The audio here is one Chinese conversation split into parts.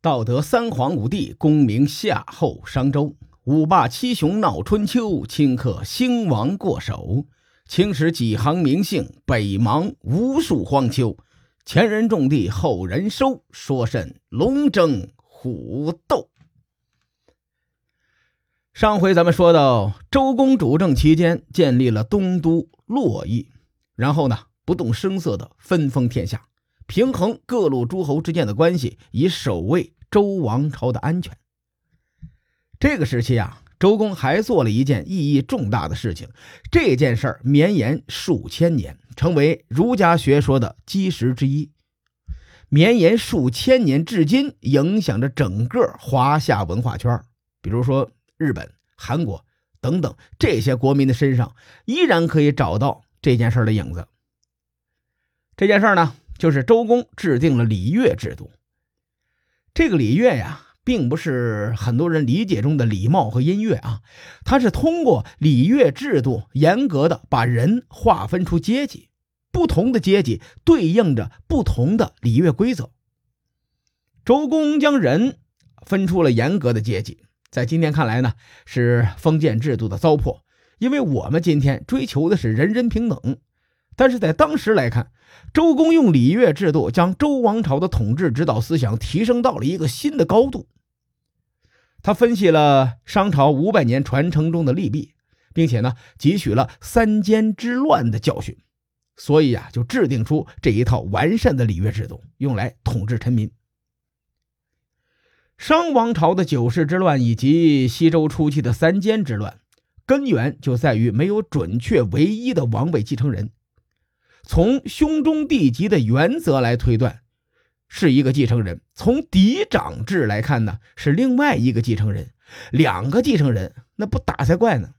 道德三皇五帝，功名夏后商周；五霸七雄闹春秋，顷刻兴亡过手。青史几行名姓，北邙无数荒丘。前人种地，后人收，说甚龙争虎斗？上回咱们说到，周公主政期间，建立了东都洛邑，然后呢，不动声色的分封天下。平衡各路诸侯之间的关系，以守卫周王朝的安全。这个时期啊，周公还做了一件意义重大的事情，这件事儿绵延数千年，成为儒家学说的基石之一。绵延数千年，至今影响着整个华夏文化圈。比如说日本、韩国等等这些国民的身上，依然可以找到这件事的影子。这件事呢？就是周公制定了礼乐制度。这个礼乐呀，并不是很多人理解中的礼貌和音乐啊，它是通过礼乐制度严格的把人划分出阶级，不同的阶级对应着不同的礼乐规则。周公将人分出了严格的阶级，在今天看来呢，是封建制度的糟粕，因为我们今天追求的是人人平等。但是在当时来看，周公用礼乐制度将周王朝的统治指导思想提升到了一个新的高度。他分析了商朝五百年传承中的利弊，并且呢汲取了三监之乱的教训，所以啊就制定出这一套完善的礼乐制度，用来统治臣民。商王朝的九世之乱以及西周初期的三监之乱，根源就在于没有准确唯一的王位继承人。从兄终弟及的原则来推断，是一个继承人；从嫡长制来看呢，是另外一个继承人。两个继承人，那不打才怪呢。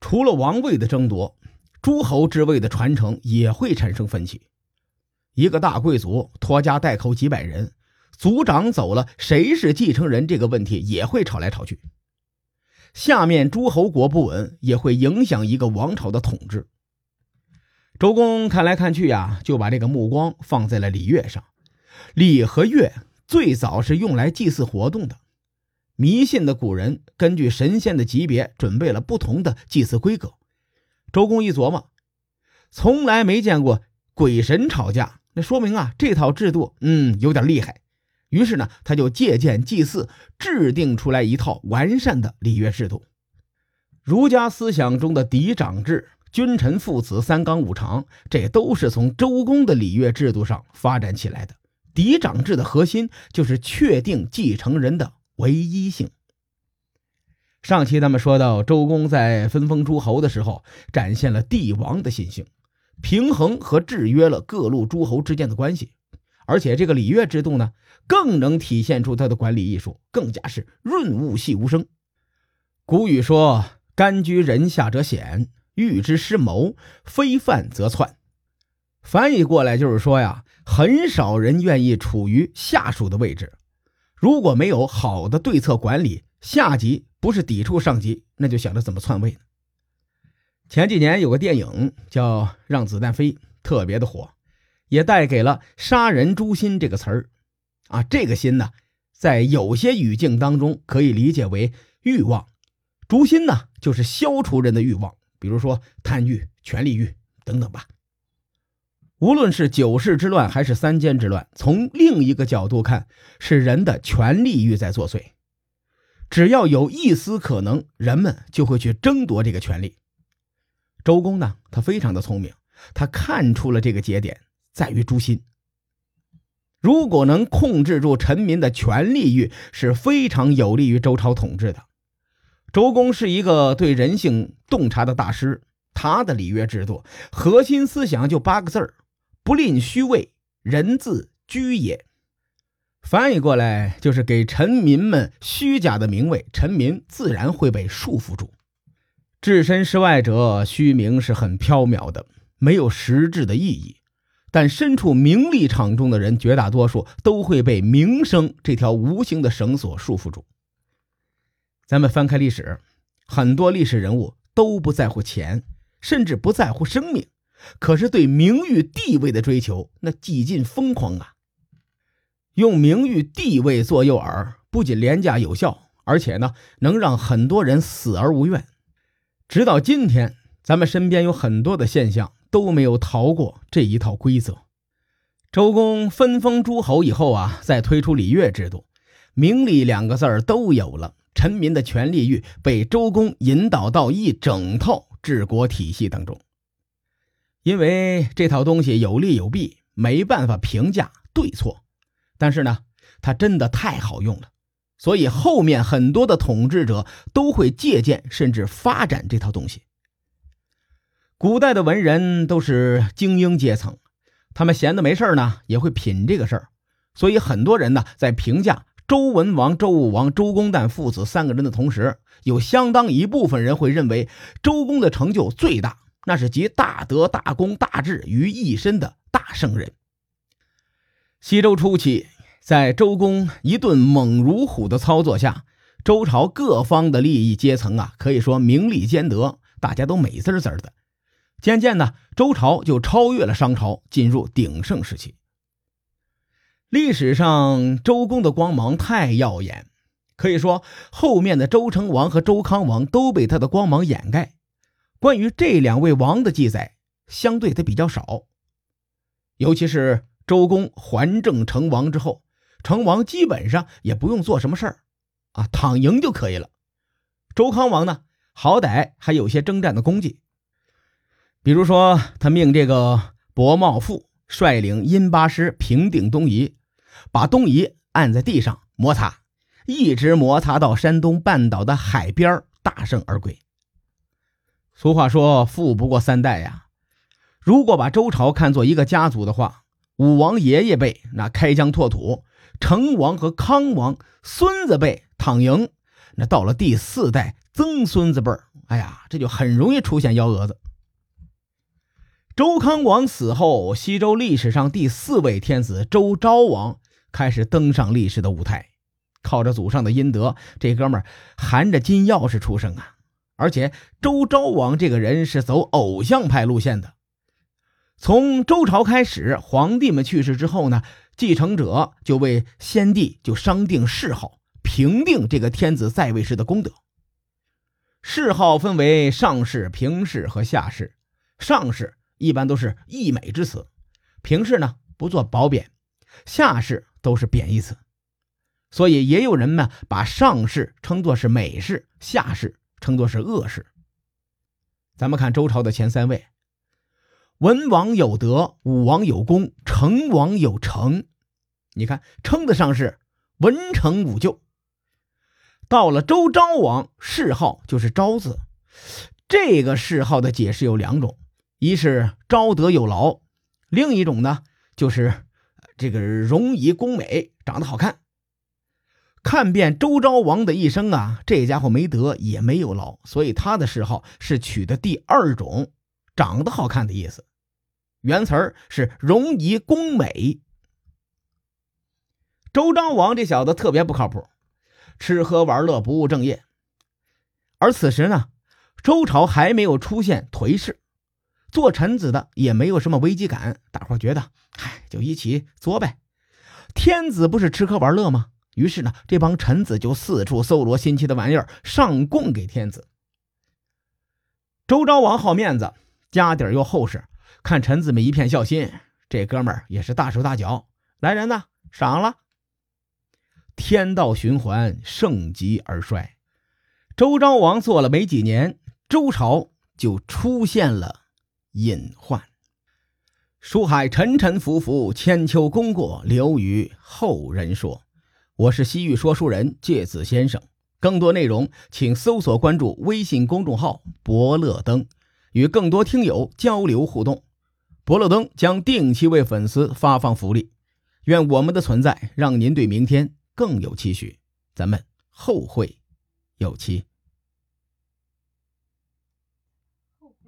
除了王位的争夺，诸侯之位的传承也会产生分歧。一个大贵族拖家带口几百人，族长走了，谁是继承人？这个问题也会吵来吵去。下面诸侯国不稳，也会影响一个王朝的统治。周公看来看去呀，就把这个目光放在了礼乐上。礼和乐最早是用来祭祀活动的。迷信的古人根据神仙的级别准备了不同的祭祀规格。周公一琢磨，从来没见过鬼神吵架，那说明啊这套制度嗯有点厉害。于是呢，他就借鉴祭祀，制定出来一套完善的礼乐制度。儒家思想中的嫡长制。君臣父子三纲五常，这都是从周公的礼乐制度上发展起来的。嫡长制的核心就是确定继承人的唯一性。上期咱们说到，周公在分封诸侯的时候，展现了帝王的心性，平衡和制约了各路诸侯之间的关系。而且这个礼乐制度呢，更能体现出他的管理艺术，更加是润物细无声。古语说：“甘居人下者险。”欲之失谋，非犯则篡。翻译过来就是说呀，很少人愿意处于下属的位置。如果没有好的对策管理，下级不是抵触上级，那就想着怎么篡位呢？前几年有个电影叫《让子弹飞》，特别的火，也带给了“杀人诛心”这个词儿。啊，这个心呢，在有些语境当中可以理解为欲望，诛心呢，就是消除人的欲望。比如说贪欲、权力欲等等吧。无论是九世之乱还是三监之乱，从另一个角度看，是人的权力欲在作祟。只要有一丝可能，人们就会去争夺这个权利。周公呢，他非常的聪明，他看出了这个节点在于诛心。如果能控制住臣民的权力欲，是非常有利于周朝统治的。周公是一个对人性洞察的大师，他的礼乐制度核心思想就八个字儿：不吝虚位，人自居也。翻译过来就是给臣民们虚假的名位，臣民自然会被束缚住。置身事外者，虚名是很缥缈的，没有实质的意义。但身处名利场中的人，绝大多数都会被名声这条无形的绳索束缚住。咱们翻开历史，很多历史人物都不在乎钱，甚至不在乎生命，可是对名誉地位的追求那几近疯狂啊！用名誉地位做诱饵，不仅廉价有效，而且呢，能让很多人死而无怨。直到今天，咱们身边有很多的现象都没有逃过这一套规则。周公分封诸侯以后啊，再推出礼乐制度，名利两个字儿都有了。臣民的权利欲被周公引导到一整套治国体系当中。因为这套东西有利有弊，没办法评价对错，但是呢，它真的太好用了，所以后面很多的统治者都会借鉴甚至发展这套东西。古代的文人都是精英阶层，他们闲的没事呢，也会品这个事儿，所以很多人呢在评价周文王、周武王、周公旦父子三个人的同时，有相当一部分人会认为周公的成就最大。那是集大德、大功、大智于一身的大圣人。西周初期，在周公一顿猛如虎的操作下，周朝各方的利益阶层啊，可以说名利兼得，大家都美滋滋的。渐渐的，周朝就超越了商朝，进入鼎盛时期。历史上，周公的光芒太耀眼，可以说后面的周成王和周康王都被他的光芒掩盖。关于这两位王的记载，相对的比较少。尤其是周公还政成王之后，成王基本上也不用做什么事儿，啊，躺赢就可以了。周康王呢，好歹还有些征战的功绩，比如说他命这个伯茂父率领殷八师平定东夷，把东夷按在地上摩擦，一直摩擦到山东半岛的海边，大胜而归。俗话说“富不过三代”呀。如果把周朝看作一个家族的话，武王爷爷辈那开疆拓土，成王和康王孙子辈躺赢，那到了第四代曾孙子辈哎呀，这就很容易出现幺蛾子。周康王死后，西周历史上第四位天子周昭王开始登上历史的舞台，靠着祖上的阴德，这哥们含着金钥匙出生啊。而且周昭王这个人是走偶像派路线的。从周朝开始，皇帝们去世之后呢，继承者就为先帝就商定谥号，评定这个天子在位时的功德。谥号分为上谥、平谥和下谥。上谥一般都是溢美之词，平谥呢不做褒贬，下谥都是贬义词。所以也有人呢把上士称作是美士，下士。称作是恶士。咱们看周朝的前三位：文王有德，武王有功，成王有成。你看，称得上是文成武就。到了周昭王，谥号就是昭字。这个谥号的解释有两种：一是昭德有劳，另一种呢就是这个容仪恭美，长得好看。看遍周昭王的一生啊，这家伙没德也没有劳，所以他的谥号是取的第二种，长得好看的意思。原词儿是容仪恭美。周昭王这小子特别不靠谱，吃喝玩乐不务正业。而此时呢，周朝还没有出现颓势，做臣子的也没有什么危机感，大伙觉得，嗨，就一起作呗。天子不是吃喝玩乐吗？于是呢，这帮臣子就四处搜罗新奇的玩意儿上供给天子。周昭王好面子，家底又厚实，看臣子们一片孝心，这哥们儿也是大手大脚，来人呐，赏了。天道循环，盛极而衰。周昭王做了没几年，周朝就出现了隐患。书海沉沉浮浮，千秋功过留于后人说。我是西域说书人介子先生，更多内容请搜索关注微信公众号“伯乐灯”，与更多听友交流互动。伯乐灯将定期为粉丝发放福利，愿我们的存在让您对明天更有期许。咱们后会有期。